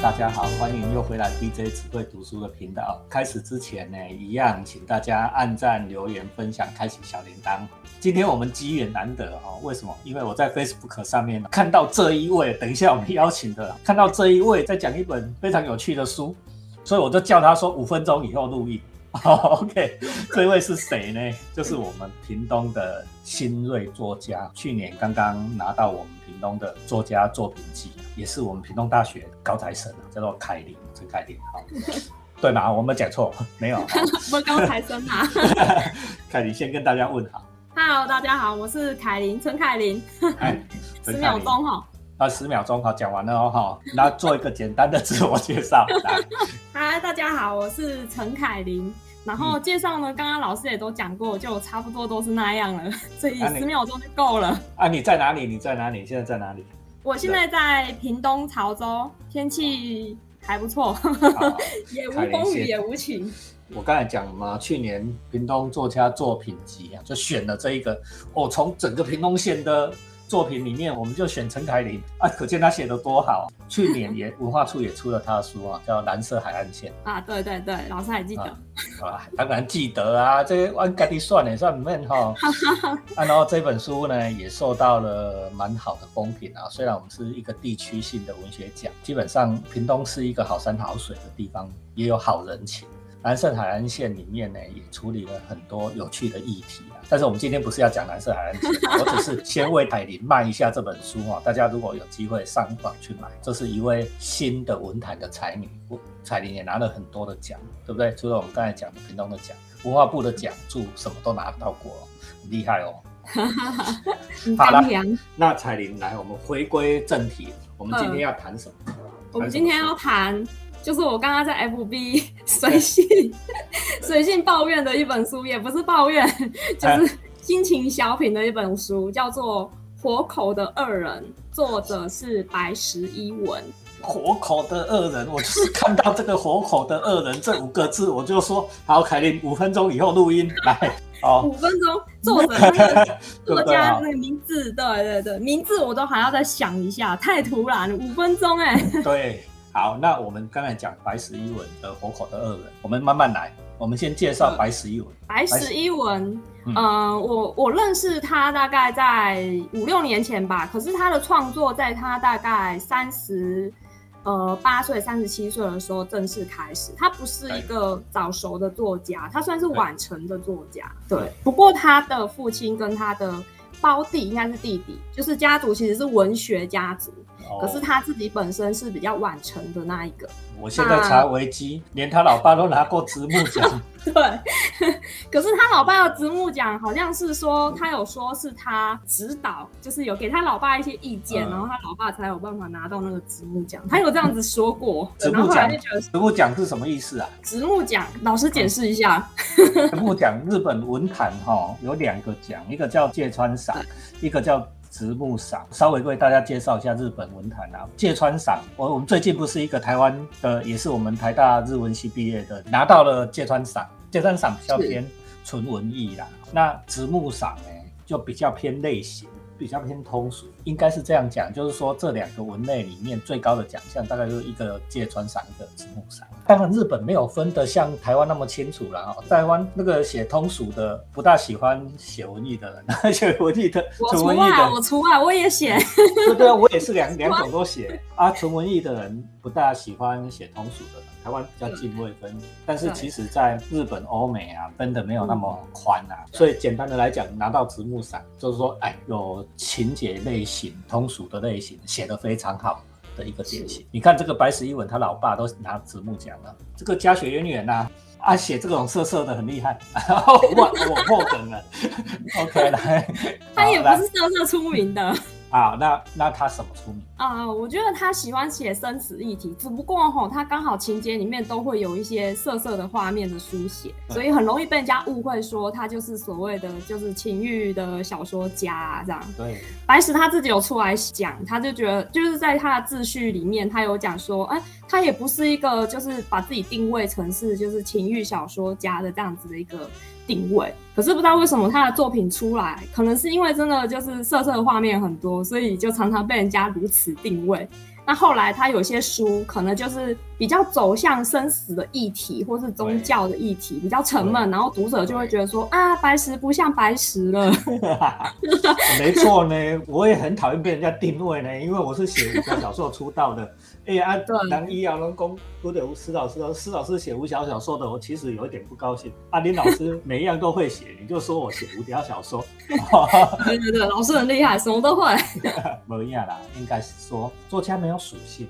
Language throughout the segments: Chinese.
大家好，欢迎又回来 DJ 只会读书的频道。开始之前呢，一样请大家按赞、留言、分享、开启小铃铛。今天我们机缘难得哦，为什么？因为我在 Facebook 上面看到这一位，等一下我们邀请的，看到这一位在讲一本非常有趣的书，所以我就叫他说五分钟以后录音。OK，这位是谁呢？就是我们屏东的新锐作家，去年刚刚拿到我们屏东的作家作品集，也是我们屏东大学高材生啊，叫做凯琳陈凯琳。好，对吗？我没讲错，没有。我高材生啊。凯琳先跟大家问好。Hello，大家好，我是凯琳陈凯琳。十秒钟哈。啊，十秒钟好，讲完了哦哈。那做一个简单的自我介绍。来，嗨，大家好，我是陈凯琳。然后介绍呢，刚刚老师也都讲过，就差不多都是那样了，所以十秒钟就够了。啊，你在哪里？你在哪里？现在在哪里？我现在在屏东潮州，天气还不错，也无风雨也无晴。我刚才讲嘛，去年屏东作家作品集啊，就选了这一个，哦，从整个屏东县的。作品里面，我们就选陈凯琳啊，可见他写的多好。去年也文化处也出了他的书啊，叫《蓝色海岸线》啊，对对对，老师还记得啊，当然记得啊，这按该的算也算面哈。啊，然后这本书呢也受到了蛮好的风评啊，虽然我们是一个地区性的文学奖，基本上屏东是一个好山好水的地方，也有好人情。蓝色海岸线里面呢，也处理了很多有趣的议题啊。但是我们今天不是要讲蓝色海岸线，我只是先为海林卖一下这本书啊。大家如果有机会上网去买，这是一位新的文坛的才女，彩玲也拿了很多的奖，对不对？除了我们刚才讲的屏东的奖，文化部的奖助什么都拿到过，很厉害哦。好了，那彩玲来，我们回归正题，我们今天要谈什么？我们今天要谈。就是我刚刚在 FB 随性 随性抱怨的一本书，也不是抱怨，就是心情小品的一本书，叫做《活口的恶人》，作者是白石一文。活口的恶人，我就是看到这个“活口的恶人”这五个字，我就说好，凯琳，五分钟以后录音来。好，五分钟，作者那个作家那个名字，对对对，名字我都还要再想一下，太突然了，五分钟哎。对。好，那我们刚才讲白石一文的活口的二人，我们慢慢来。我们先介绍白石一文。白石一文，嗯，我我认识他大概在五六年前吧。可是他的创作在他大概三十呃八岁、三十七岁的时候正式开始。他不是一个早熟的作家，他算是晚成的作家。对，不过他的父亲跟他的胞弟应该是弟弟，就是家族其实是文学家族。可是他自己本身是比较晚成的那一个。我现在查维基，连他老爸都拿过直木奖。对，可是他老爸的直木奖好像是说，他有说是他指导，就是有给他老爸一些意见，然后他老爸才有办法拿到那个直木奖。他有这样子说过。直木奖，直木奖是什么意思啊？直木奖，老师解释一下。直木奖，日本文坛哈有两个奖，一个叫芥川赏，一个叫。直木赏，稍微为大家介绍一下日本文坛啊。芥川赏，我我们最近不是一个台湾的，也是我们台大日文系毕业的，拿到了芥川赏。芥川赏比较偏纯文艺啦，那直木赏呢，就比较偏类型。比较偏通俗，应该是这样讲，就是说这两个文类里面最高的奖项，大概就是一个芥川赏，一个直木赏。当然日本没有分得像台湾那么清楚了哈。台湾那个写通俗的不大喜欢写文艺的人，写文艺的纯文艺的，我除外，我也写。对对啊，我也是两两种都写啊。纯文艺的人不大喜欢写通俗的。台湾比较泾渭分明，但是其实在日本、欧美啊，分的没有那么宽啊。所以简单的来讲，拿到直木赏，就是说，哎，有情节类型、通俗的类型，写的非常好的一个典型。你看这个白石一文，他老爸都拿直木奖了。这个家学渊源呐，啊，写这种色色的很厉害。我我破梗了。OK，来，他也不是色色出名的。啊，那那他什么出名啊？我觉得他喜欢写生死议题，只不过吼，他刚好情节里面都会有一些色色的画面的书写，所以很容易被人家误会说他就是所谓的就是情欲的小说家啊，这样。对，白石他自己有出来讲，他就觉得就是在他的自序里面，他有讲说，哎，他也不是一个就是把自己定位成是就是情欲小说家的这样子的一个。定位，可是不知道为什么他的作品出来，可能是因为真的就是色色的画面很多，所以就常常被人家如此定位。那后来他有些书可能就是比较走向生死的议题，或是宗教的议题，比较沉闷，然后读者就会觉得说啊，白石不像白石了。没错呢，我也很讨厌被人家定位呢，因为我是写武侠小说出道的。哎呀，男一啊，龙工不得施老师，施老师写武侠小说的，我其实有一点不高兴。阿林老师 每一样都会写，你就说我写武侠小说。对对对，老师很厉害，什么都会。没一样啦，应该是说作家没有属性，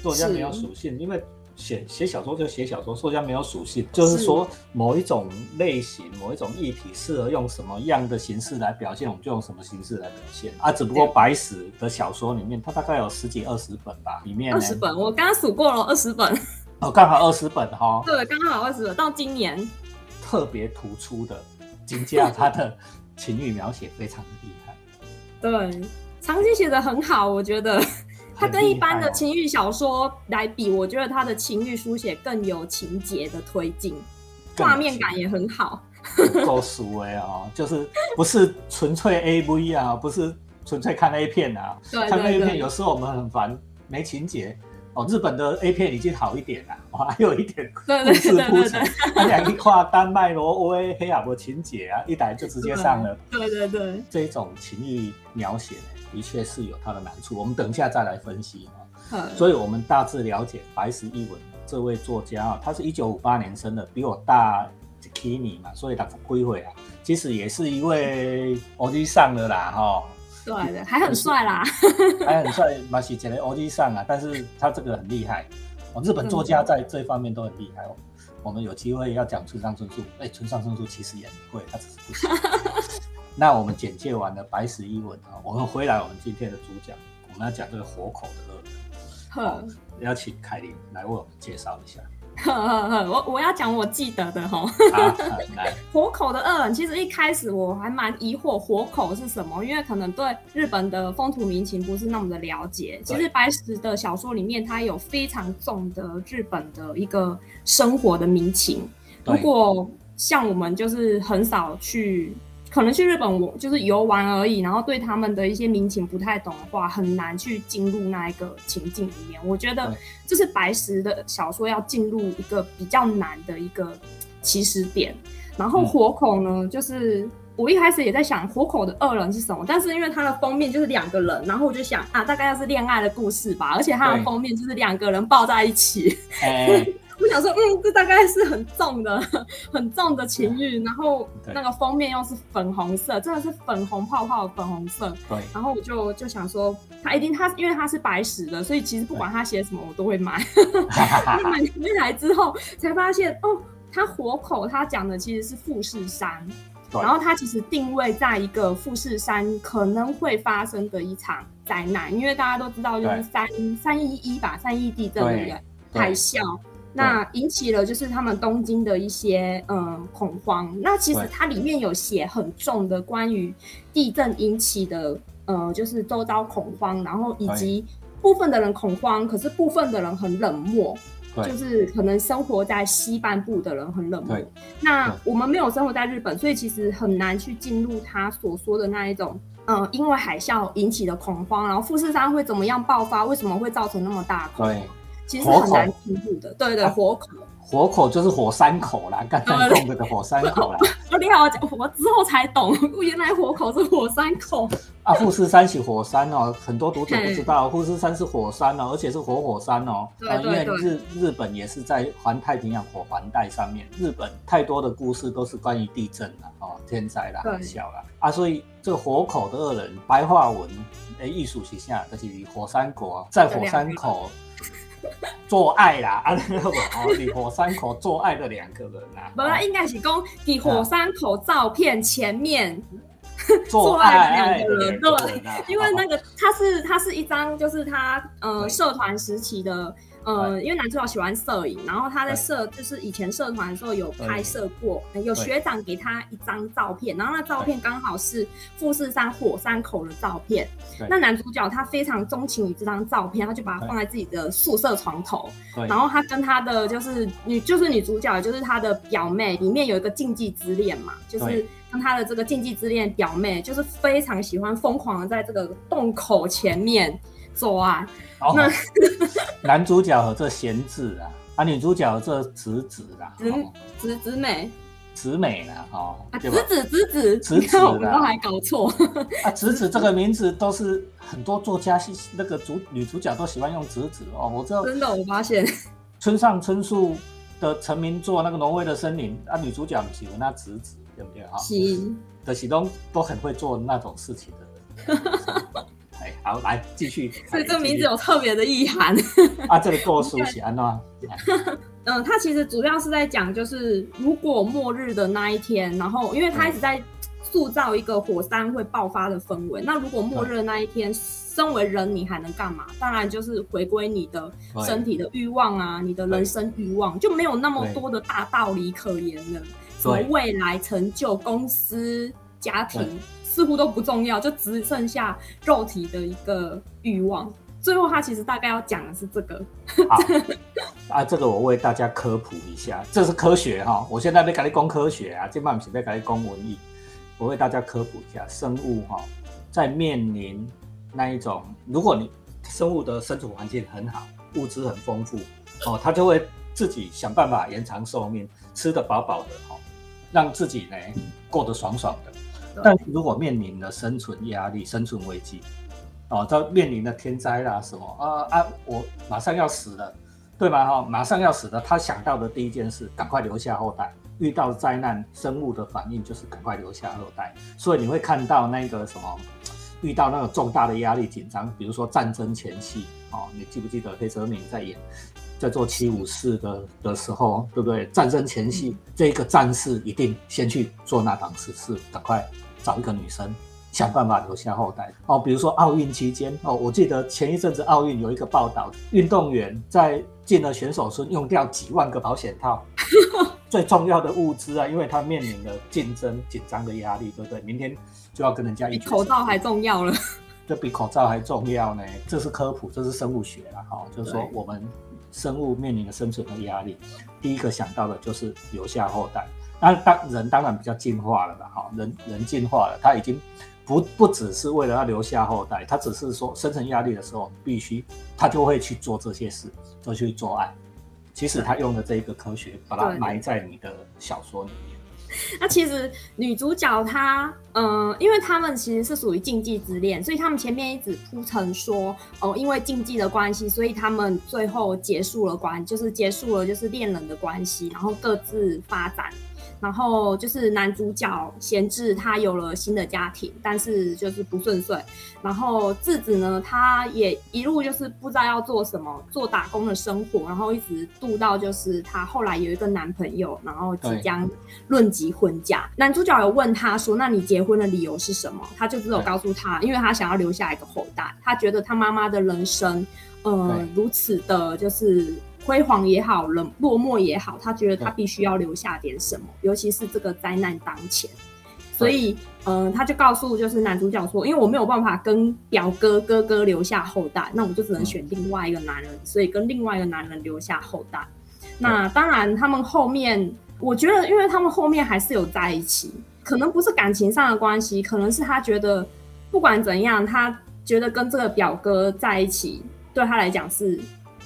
作家没有属性，因为写写小说就写小说，作家没有属性，就是说某一种类型、某一种议题适合用什么样的形式来表现，我们就用什么形式来表现。啊。只不过白石的小说里面，它大概有十几二十本吧，里面二十本，我刚刚数过了二十本，哦，刚好二十本哈。对，刚刚好二十本，到今年。特别突出的金价，他的情欲描写非常的厉害，对。长期写的很好，我觉得他跟一般的情欲小说来比，我觉得它的情欲书写更有情节的推进，画面感也很好。够熟哎哦，就是不是纯粹 A V 啊，不是纯粹看 A 片啊。对看 A 片有时候我们很烦，没情节哦。日本的 A 片已经好一点了，还有一点故事铺陈，他两一画丹麦罗威黑亚伯情节啊，一来就直接上了。对对对，这种情欲描写。的确是有它的难处，我们等一下再来分析啊。所以，我们大致了解白石一文这位作家啊，他是一九五八年生的，比我大几年嘛，所以他归回啊，其实也是一位欧弟上的啦，哈。对的，还很帅啦，还很帅，马西杰的欧弟上啊，但是他这个很厉害哦，日本作家在这方面都很厉害哦。我们有机会要讲村上春树，哎，村上春树其实也很会，他只是不行。那我们简介完了白石一文啊，我们回来我们今天的主讲，我们要讲这个活口的恶人，要请凯琳来为我们介绍一下。呵呵呵我我要讲我记得的哈。来，活口的恶人，其实一开始我还蛮疑惑活口是什么，因为可能对日本的风土民情不是那么的了解。其实白石的小说里面，它有非常重的日本的一个生活的民情。如果像我们就是很少去。可能去日本我就是游玩而已，然后对他们的一些民情不太懂的话，很难去进入那一个情境里面。我觉得这是白石的小说要进入一个比较难的一个起始点。然后火口呢，就是我一开始也在想火口的二人是什么，但是因为它的封面就是两个人，然后我就想啊，大概要是恋爱的故事吧，而且它的封面就是两个人抱在一起。我想说，嗯，这大概是很重的、很重的情欲，然后那个封面又是粉红色，真的是粉红泡泡的粉红色。对。然后我就就想说，他一定他因为他是白石的，所以其实不管他写什么，我都会买。买回来之后才发现，哦，他活口他讲的其实是富士山，然后他其实定位在一个富士山可能会发生的一场灾难，因为大家都知道就是三三一一吧，三一地震对不对？海啸。那引起了就是他们东京的一些嗯恐慌。那其实它里面有写很重的关于地震引起的呃就是周遭恐慌，然后以及部分的人恐慌，可是部分的人很冷漠，就是可能生活在西半部的人很冷漠。那我们没有生活在日本，所以其实很难去进入他所说的那一种嗯因为海啸引起的恐慌，然后富士山会怎么样爆发，为什么会造成那么大恐慌？其实很难进入的，对对，火口，火口就是火山口啦，刚才讲的火山口啦。你好，我之后才懂，原来火口是火山口。啊，富士山是火山哦，很多读者不知道，富士山是火山哦，而且是活火山哦。对对对。因为日日本也是在环太平洋火环带上面，日本太多的故事都是关于地震的哦，天灾啦、海啸啦啊，所以这个火口的恶人，白话文诶，艺术形象就是火山口，在火山口。做爱啦，啊，那个哦，你火山口做爱的两个人啊，不，应该是讲你火山口照片前面做爱两个人，对，因为那个他是他是一张，就是他呃社团时期的。呃，因为男主角喜欢摄影，然后他在社就是以前社团的时候有拍摄过，有学长给他一张照片，然后那照片刚好是富士山火山口的照片。那男主角他非常钟情于这张照片，他就把它放在自己的宿舍床头。然后他跟他的就是女就是女主角就是他的表妹，里面有一个禁忌之恋嘛，就是跟他的这个禁忌之恋表妹，就是非常喜欢疯狂的在这个洞口前面。做爱。哦，男主角和这贤子啊，啊，女主角这子子啦，子子子美。子美呢？哦，子子子子子子我们都还搞错啊！子子这个名字都是很多作家系那个主女主角都喜欢用子子哦。我知道，真的，我发现村上春树的成名作那个《挪威的森林》啊，女主角喜欢那子子，对不对啊？是的，喜东都很会做那种事情的人。哎，好，来继续。所以这名字有特别的意涵啊！这个故事是安怎？嗯，他其实主要是在讲，就是如果末日的那一天，然后因为他一直在塑造一个火山会爆发的氛围。那如果末日的那一天，身为人你还能干嘛？当然就是回归你的身体的欲望啊，你的人生欲望就没有那么多的大道理可言了。什么未来成就、公司、家庭，似乎都不重要，就只剩下肉体的一个欲望。最后，他其实大概要讲的是这个。好 啊，这个我为大家科普一下，这是科学哈。我现在在给你攻科学啊，今晚不是在给你攻文艺。我为大家科普一下，生物哈，在面临那一种，如果你生物的生存环境很好，物资很丰富哦，它就会自己想办法延长寿命，吃得饱饱的哈，让自己呢过得爽爽的。但如果面临了生存压力、生存危机。哦，这面临了天灾啦，什么啊啊，我马上要死了，对吧？哈，马上要死了，他想到的第一件事，赶快留下后代。遇到灾难，生物的反应就是赶快留下后代。所以你会看到那个什么，遇到那个重大的压力、紧张，比如说战争前夕，哦，你记不记得黑泽明在演在做七武士的的时候，对不对？战争前夕，这个战士一定先去做那档子事，赶快找一个女生。想办法留下后代哦，比如说奥运期间哦，我记得前一阵子奥运有一个报道，运动员在进了选手村用掉几万个保险套，最重要的物资啊，因为他面临了竞争紧张的压力，对不对？明天就要跟人家一口罩还重要了，这比口罩还重要呢。这是科普，这是生物学了哈，就是说我们生物面临的生存的压力，第一个想到的就是留下后代。那当人当然比较进化了吧，哈，人人进化了，他已经。不不只是为了要留下后代，他只是说生存压力的时候必须，他就会去做这些事，就去做爱。其实他用的这一个科学，把它埋在你的小说里面。那其实女主角她，嗯，因为他们其实是属于禁忌之恋，所以他们前面一直铺陈说，哦，因为禁忌的关系，所以他们最后结束了关，就是结束了就是恋人的关系，然后各自发展。然后就是男主角贤治，他有了新的家庭，但是就是不顺遂。然后智子呢，他也一路就是不知道要做什么，做打工的生活，然后一直度到就是他后来有一个男朋友，然后即将论及婚嫁。男主角有问他说：“那你结婚的理由是什么？”他就只有告诉他，因为他想要留下一个后代，他觉得他妈妈的人生，呃，如此的就是。辉煌也好，冷落寞也好，他觉得他必须要留下点什么，尤其是这个灾难当前，所以，嗯，他就告诉就是男主角说，因为我没有办法跟表哥哥哥留下后代，那我就只能选另外一个男人，所以跟另外一个男人留下后代。那当然，他们后面，我觉得，因为他们后面还是有在一起，可能不是感情上的关系，可能是他觉得不管怎样，他觉得跟这个表哥在一起，对他来讲是。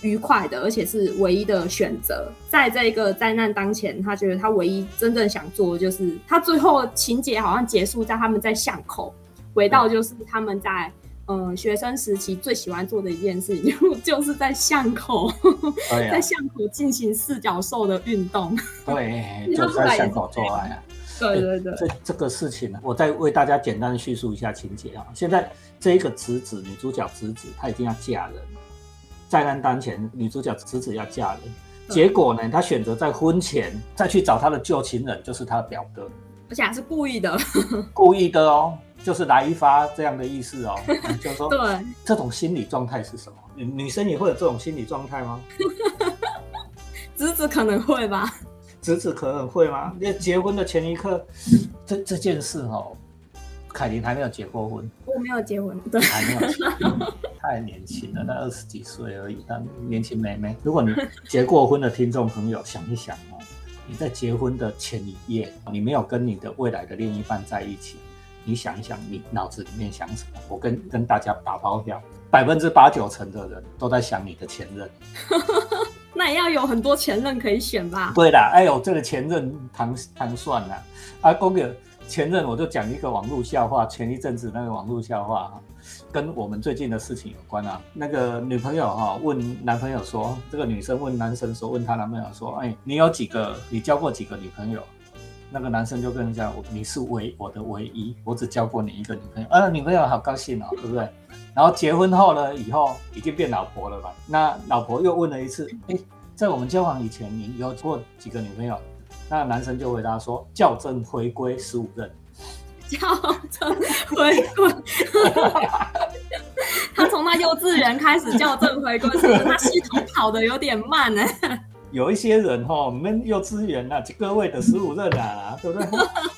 愉快的，而且是唯一的选择。在这个灾难当前，他觉得他唯一真正想做的就是，他最后情节好像结束在他们在巷口，回到就是他们在嗯学生时期最喜欢做的一件事情，就就是在巷口，在巷口进行四角兽的运动。对，就在巷口做爱啊。对对对。这这个事情呢，我再为大家简单的叙述一下情节啊。现在这一个侄子，女主角侄子，她已经要嫁人。灾难当前，女主角侄子要嫁人，结果呢，她选择在婚前再去找她的旧情人，就是她的表哥，而且还是故意的，故意的哦，就是来一发这样的意思哦，就是说对这种心理状态是什么？女女生也会有这种心理状态吗？侄子可能会吧，侄子可能会吗？那结婚的前一刻，这这件事哦。凯琳还没有结过婚，我没有结婚，对，还没有，太年轻了，那二十几岁而已，但年轻妹妹。如果你结过婚的听众朋友，想一想哦，你在结婚的前一夜，你没有跟你的未来的另一半在一起，你想一想，你脑子里面想什么？我跟跟大家打包票，百分之八九成的人都在想你的前任。那也要有很多前任可以选吧？对啦，哎呦，这个前任谈谈算了啊，公哥。前任我就讲一个网络笑话，前一阵子那个网络笑话跟我们最近的事情有关啊。那个女朋友哈问男朋友说，这个女生问男生说，问她男朋友说，哎，你有几个？你交过几个女朋友？那个男生就跟人家，你是唯我的唯一，我只交过你一个女朋友。啊，女朋友好高兴哦，对不对？然后结婚后呢，以后已经变老婆了吧？那老婆又问了一次，哎，在我们交往以前，你有过几个女朋友？那男生就回答说：“校正回归十五任，校正回归。他从那幼稚园开始校正回归，他系统跑的有点慢呢。有一些人哈，我们幼稚园啊，各位的十五任啊，对不对？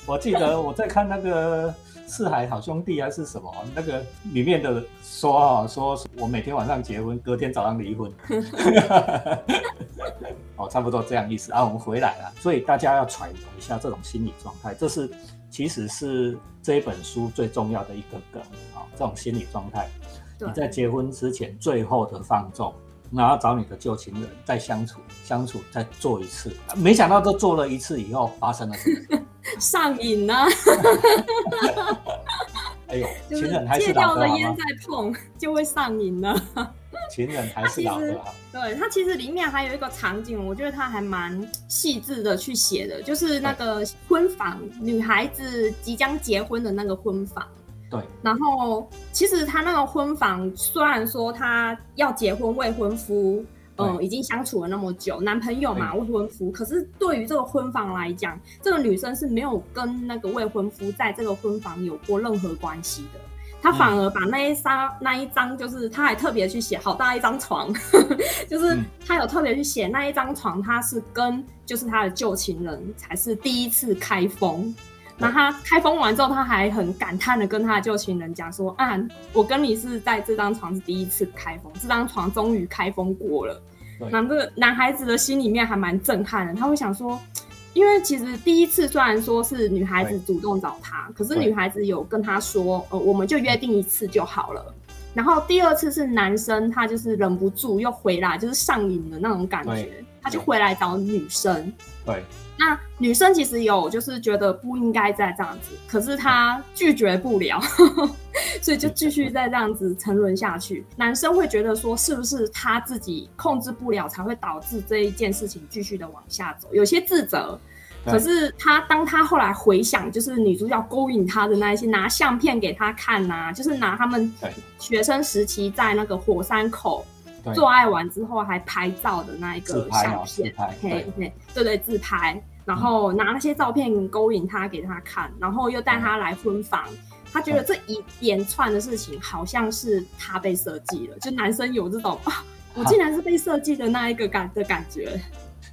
我记得我在看那个《四海好兄弟》还是什么，那个里面的说啊，说我每天晚上结婚，隔天早上离婚。”哦，差不多这样意思啊。我们回来了，所以大家要揣摩一下这种心理状态，这是其实是这一本书最重要的一个梗啊。这种心理状态，你在结婚之前最后的放纵，然后找你的旧情人再相处相处，再做一次，没想到都做了一次以后发生了什么？上瘾呢？哎呦，情人还是老的烟再碰就会上瘾了。情人还是老的好。对他其实里面还有一个场景，我觉得他还蛮细致的去写的，就是那个婚房，女孩子即将结婚的那个婚房。对。然后其实他那个婚房，虽然说他要结婚，未婚夫，嗯，已经相处了那么久，男朋友嘛，未婚夫。可是对于这个婚房来讲，这个女生是没有跟那个未婚夫在这个婚房有过任何关系的。他反而把那一张那一张，就是他还特别去写好大一张床，就是他有特别去写那一张床，他是跟就是他的旧情人才是第一次开封。那他开封完之后，他还很感叹的跟他的旧情人讲说：“啊，我跟你是在这张床是第一次开封，这张床终于开封过了。”那这个男孩子的心里面还蛮震撼的，他会想说。因为其实第一次虽然说是女孩子主动找他，可是女孩子有跟他说，呃，我们就约定一次就好了。然后第二次是男生，他就是忍不住又回来，就是上瘾的那种感觉，他就回来找女生。对。那女生其实有就是觉得不应该再这样子，可是她拒绝不了，所以就继续再这样子沉沦下去。男生会觉得说，是不是他自己控制不了，才会导致这一件事情继续的往下走，有些自责。可是他当他后来回想，就是女主角勾引他的那一些，拿相片给他看呐，就是拿他们学生时期在那个火山口做爱完之后还拍照的那一个相片，对。对对对，自拍。然后拿那些照片勾引他给他看，然后又带他来婚房，他觉得这一连串的事情好像是他被设计了，就男生有这种啊，我竟然是被设计的那一个感的感觉，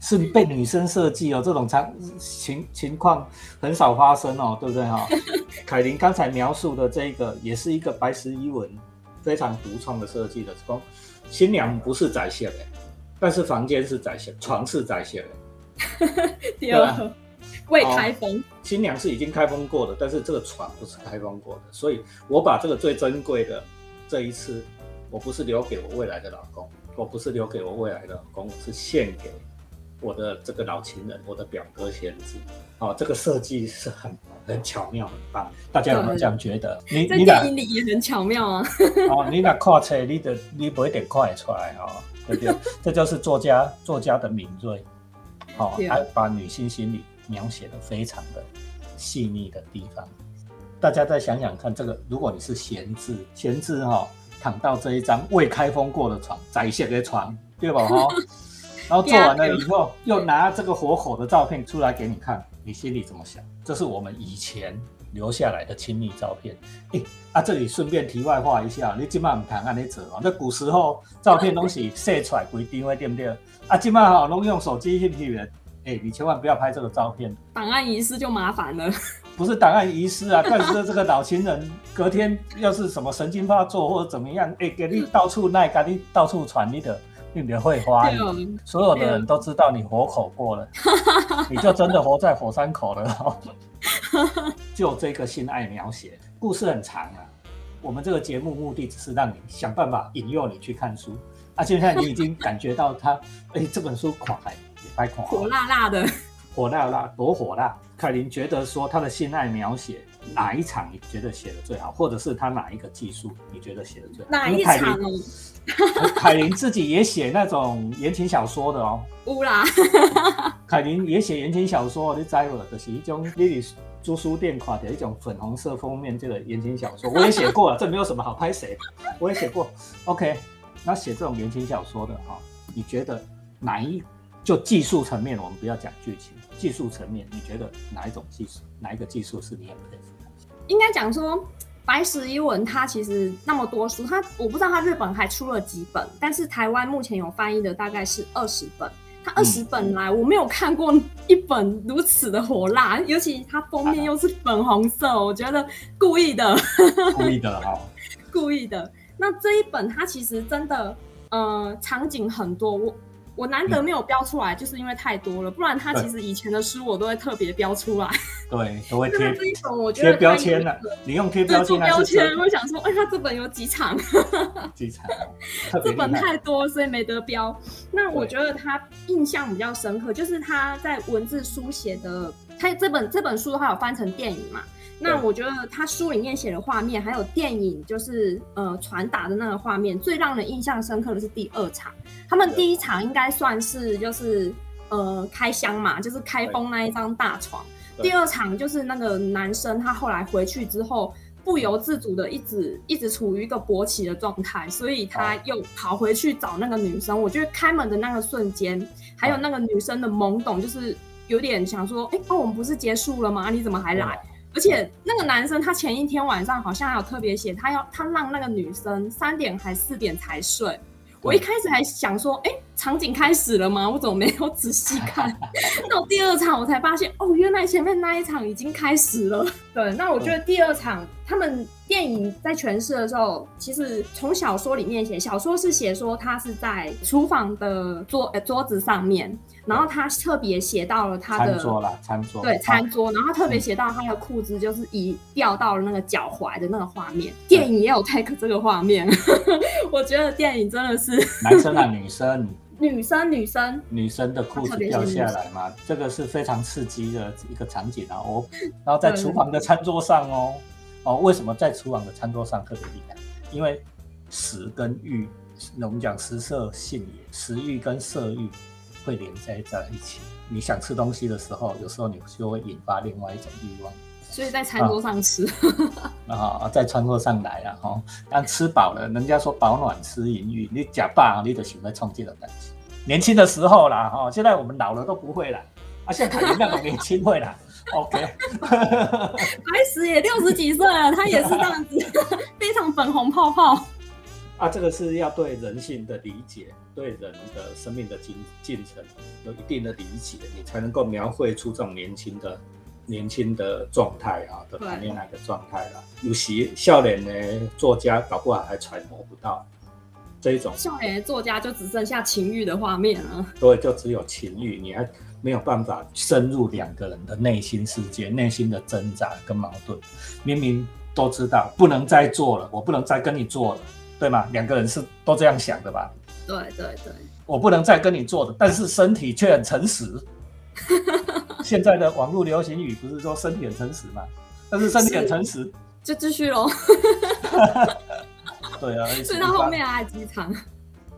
是被女生设计哦，这种情情情况很少发生哦，对不对哈？凯琳刚才描述的这个也是一个白石伊文非常独创的设计的，说新娘不是在线的，但是房间是在线，床是在线的。第二，未开封，新娘是已经开封过的，但是这个床不是开封过的，所以我把这个最珍贵的这一次，我不是留给我未来的老公，我不是留给我未来的老公，是献给我的这个老情人，我的表哥贤子。哦，这个设计是很很巧妙，很棒，大家有没有这样觉得？你你电影里也很巧妙啊。哦，你那看车，你的你不一点看得出来哦，对不对？这就是作家作家的敏锐。哦，还把女性心理描写的非常的细腻的地方，大家再想想看，这个如果你是闲置闲置哈，躺到这一张未开封过的床，在线的床，对吧？哈，然后做完了以后，又拿这个活口的照片出来给你看，你心里怎么想？这是我们以前留下来的亲密照片。哎，啊，这里顺便题外话一下，你今晚唔谈安尼做哦，那古时候照片东西晒出来规定位对不对？啊，今晚哈拢用手机去拍的，哎，你千万不要拍这个照片，档案遗失就麻烦了。不是档案遗失啊，但是这个老情人隔天要是什么神经发作或者怎么样，哎，给你到处那给你到处传你的，你的会花，所有的人都知道你活口过了，你就真的活在火山口了。就这个性爱描写，故事很长啊。我们这个节目目的只是让你想办法引诱你去看书。啊，现在你已经感觉到他，哎，这本书垮开也快垮，火辣辣的，火辣辣，多火辣！凯琳觉得说他的性爱描写哪一场你觉得写的最好，或者是他哪一个技术你觉得写的最好？哪一场哦？凯琳自己也写那种言情小说的哦。乌啦，凯琳也写言情小说，你知无？就是一种你租书店看的一种粉红色封面这个言情小说，我也写过了，这没有什么好拍谁，我也写过。OK，那写这种言情小说的哈，你觉得哪一就技术层面，我们不要讲剧情，技术层面，你觉得哪一种技术，哪一个技术是你很佩服的？应该讲说。白石一文，他其实那么多书，他我不知道他日本还出了几本，但是台湾目前有翻译的大概是二十本。他二十本来，我没有看过一本如此的火辣，尤其他封面又是粉红色，我觉得故意的，故意的哈，故意的。那这一本它其实真的，呃，场景很多。我我难得没有标出来，就是因为太多了，不然他其实以前的书我都会特别标出来。对，都会贴。这一本我觉得贴标签啊，你用贴标签。标签，我想说，哎，他这本有几场？几场？这本太多，所以没得标。那我觉得他印象比较深刻，就是他在文字书写的，他这本这本书的话有翻成电影嘛？那我觉得他书里面写的画面，还有电影就是呃传达的那个画面，最让人印象深刻的是第二场。他们第一场应该算是就是呃开箱嘛，就是开封那一张大床。第二场就是那个男生他后来回去之后，不由自主的一直一直处于一个勃起的状态，所以他又跑回去找那个女生。我觉得开门的那个瞬间，还有那个女生的懵懂，就是有点想说，哎，哦我们不是结束了吗？你怎么还来？而且那个男生他前一天晚上好像还有特别写，他要他让那个女生三点还四点才睡。我一开始还想说，哎，场景开始了吗？我怎么没有仔细看？到第二场我才发现，哦，原来前面那一场已经开始了。对，那我觉得第二场他们电影在诠释的时候，其实从小说里面写，小说是写说他是在厨房的桌呃桌子上面。然后他特别写到了他的餐桌啦，餐桌对餐桌，然后特别写到他的裤子就是已掉到了那个脚踝的那个画面。电影也有 take 这个画面，我觉得电影真的是 男生啊，女生，女生，女生，女生的裤子掉下来嘛，这个是非常刺激的一个场景啊。哦，然后在厨房的餐桌上哦，哦，为什么在厨房的餐桌上特别厉害？因为食跟欲，我们讲食色性也，食欲跟色欲。会连接在一起。你想吃东西的时候，有时候你就会引发另外一种欲望。所以在餐桌上吃啊，在餐桌上来啊，哈。但吃饱了，人家说饱暖思淫欲，你假扮你就喜欢冲这种感觉。年轻的时候啦，哈，现在我们老了都不会了。啊，现在凯琳那种年轻会了。OK。白石也六十几岁了，他也是这样子，非常粉红泡泡。啊，这个是要对人性的理解，对人的生命的进进程有一定的理解，你才能够描绘出这种年轻的、年轻的状态啊的谈恋爱的状态啦。有些笑脸的作家搞不好还揣摩不到这一种笑脸的作家，就只剩下情欲的画面了。对，就只有情欲，你还没有办法深入两个人的内心世界、内心的挣扎跟矛盾。明明都知道不能再做了，我不能再跟你做了。对吗？两个人是都这样想的吧？对对对，我不能再跟你做了，但是身体却很诚实。现在的网络流行语不是说身体很诚实吗？但是身体很诚实，就继续喽。对啊，所以他后面啊，机场，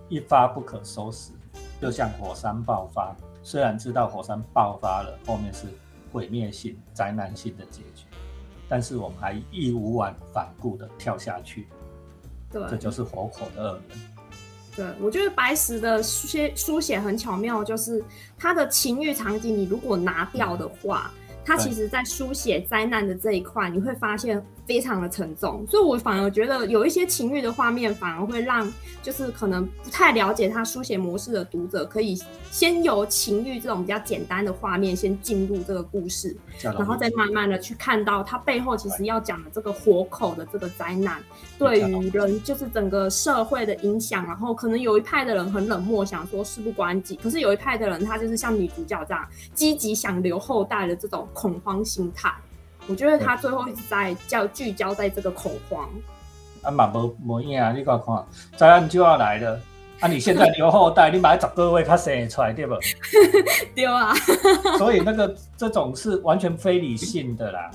一发不可收拾，就像火山爆发。虽然知道火山爆发了，后面是毁灭性、灾难性的结局，但是我们还义无反顾的跳下去。对，这就是火口的恶人。对，我觉得白石的书写书写很巧妙，就是他的情欲场景，你如果拿掉的话，他其实在书写灾难的这一块，你会发现。非常的沉重，所以我反而觉得有一些情欲的画面，反而会让就是可能不太了解他书写模式的读者，可以先由情欲这种比较简单的画面先进入这个故事，然后再慢慢的去看到他背后其实要讲的这个活口的这个灾难，对于人就是整个社会的影响。然后可能有一派的人很冷漠，想说事不关己，可是有一派的人他就是像女主角这样积极想留后代的这种恐慌心态。我觉得他最后一直在叫聚焦在这个恐慌，啊嘛无无影，你看看，灾难就要来了。啊，你现在留后代，你买十个月他生出来，对不？对啊。所以那个这种是完全非理性的啦。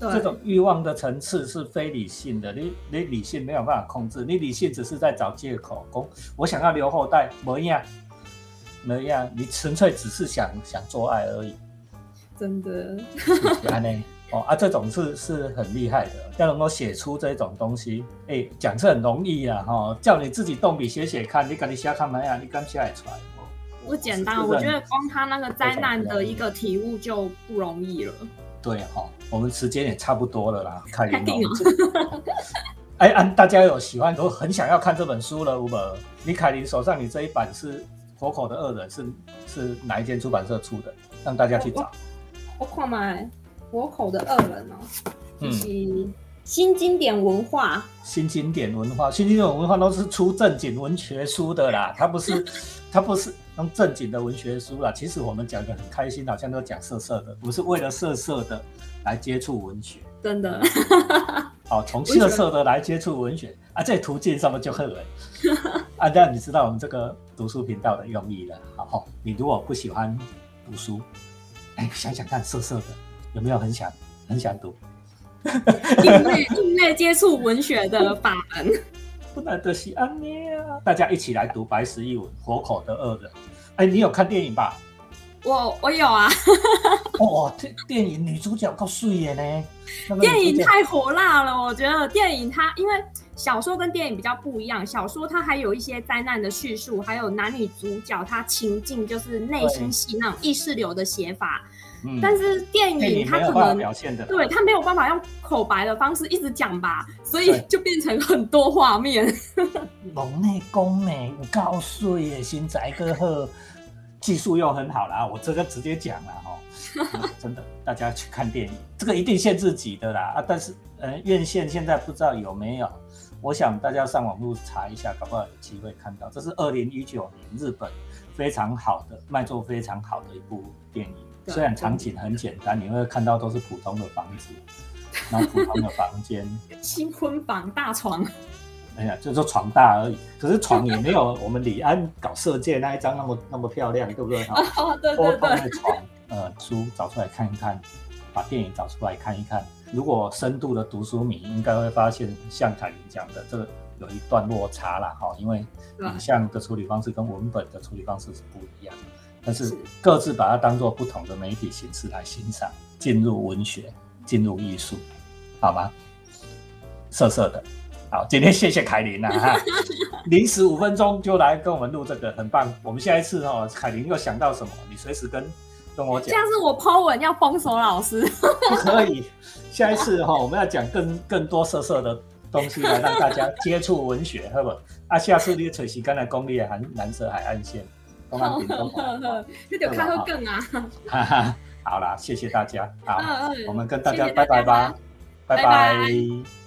这种欲望的层次是非理性的，你你理性没有办法控制，你理性只是在找借口，公我想要留后代，没样，没样，你纯粹只是想想做爱而已。真的。安呢？哦啊，这种是是很厉害的，要能够写出这种东西，哎，讲是很容易啊，哈，叫你自己动笔写写看，你赶紧写看没啊？你刚写出来？不简单，我觉得光他那个灾难的一个体悟就不容易了。对哈，我们时间也差不多了啦，凯琳。哎，安大家有喜欢都很想要看这本书了，吴伯，你凯琳手上你这一版是《活口的恶人》，是是哪一间出版社出的？让大家去找。我看买《活口的恶人》哦，嗯。新经典文化，新经典文化，新经典文化都是出正经文学书的啦，它不是，它不是用正经的文学书啦。其实我们讲的很开心，好像都讲色色的，不是为了色色的来接触文学，真的。好，从色色的来接触文学啊，这途径上面就很了。啊，这样你知道我们这个读书频道的用意了。好，你如果不喜欢读书，哎，想想看，色色的有没有很想很想读？另类另类接触文学的法门，不难得西安呢啊！大家一起来读《白石一文》《活口的恶人》。哎，你有看电影吧？我我有啊。哦，电电影女主角够帅耶呢。电影太火辣了，我觉得电影它因为小说跟电影比较不一样，小说它还有一些灾难的叙述，还有男女主角他情境就是内心戏那种意识流的写法。但是电影它可能表现的，对它没有办法用口白的方式一直讲吧，所以就变成很多画面。龙内功美，高税耶，新宅哥贺，技术又很好啦，我这个直接讲了哈，真的，大家去看电影，这个一定限制级的啦啊！但是呃，院线现在不知道有没有，我想大家上网络查一下，搞不好有机会看到。这是二零一九年日本非常好的卖座非常好的一部电影。虽然场景很简单，你会看到都是普通的房子，然后普通的房间，新婚房大床，哎呀，就说床大而已。可是床也没有我们李安搞射箭那一张那么那么漂亮，对不对？哦，对对对。的床，呃，书找出来看一看，把电影找出来看一看。如果深度的读书迷，应该会发现像凯琳讲的，这个有一段落差了哈，因为影像的处理方式跟文本的处理方式是不一样。但是各自把它当做不同的媒体形式来欣赏，进入文学，进入艺术，好吗？色色的，好，今天谢谢凯琳了哈，临时五分钟就来跟我们录这个，很棒。我们下一次哈，凯琳又想到什么，你随时跟跟我讲。像是我 Po 文要封锁老师，不可以。下一次哈，我们要讲更更多色色的东西来让大家接触文学，好不？啊，下次你找时间来功力的蓝蓝色海岸线。好，那就看会更啊！哈哈，好啦，谢谢大家，好，我们跟大家拜拜吧，拜拜。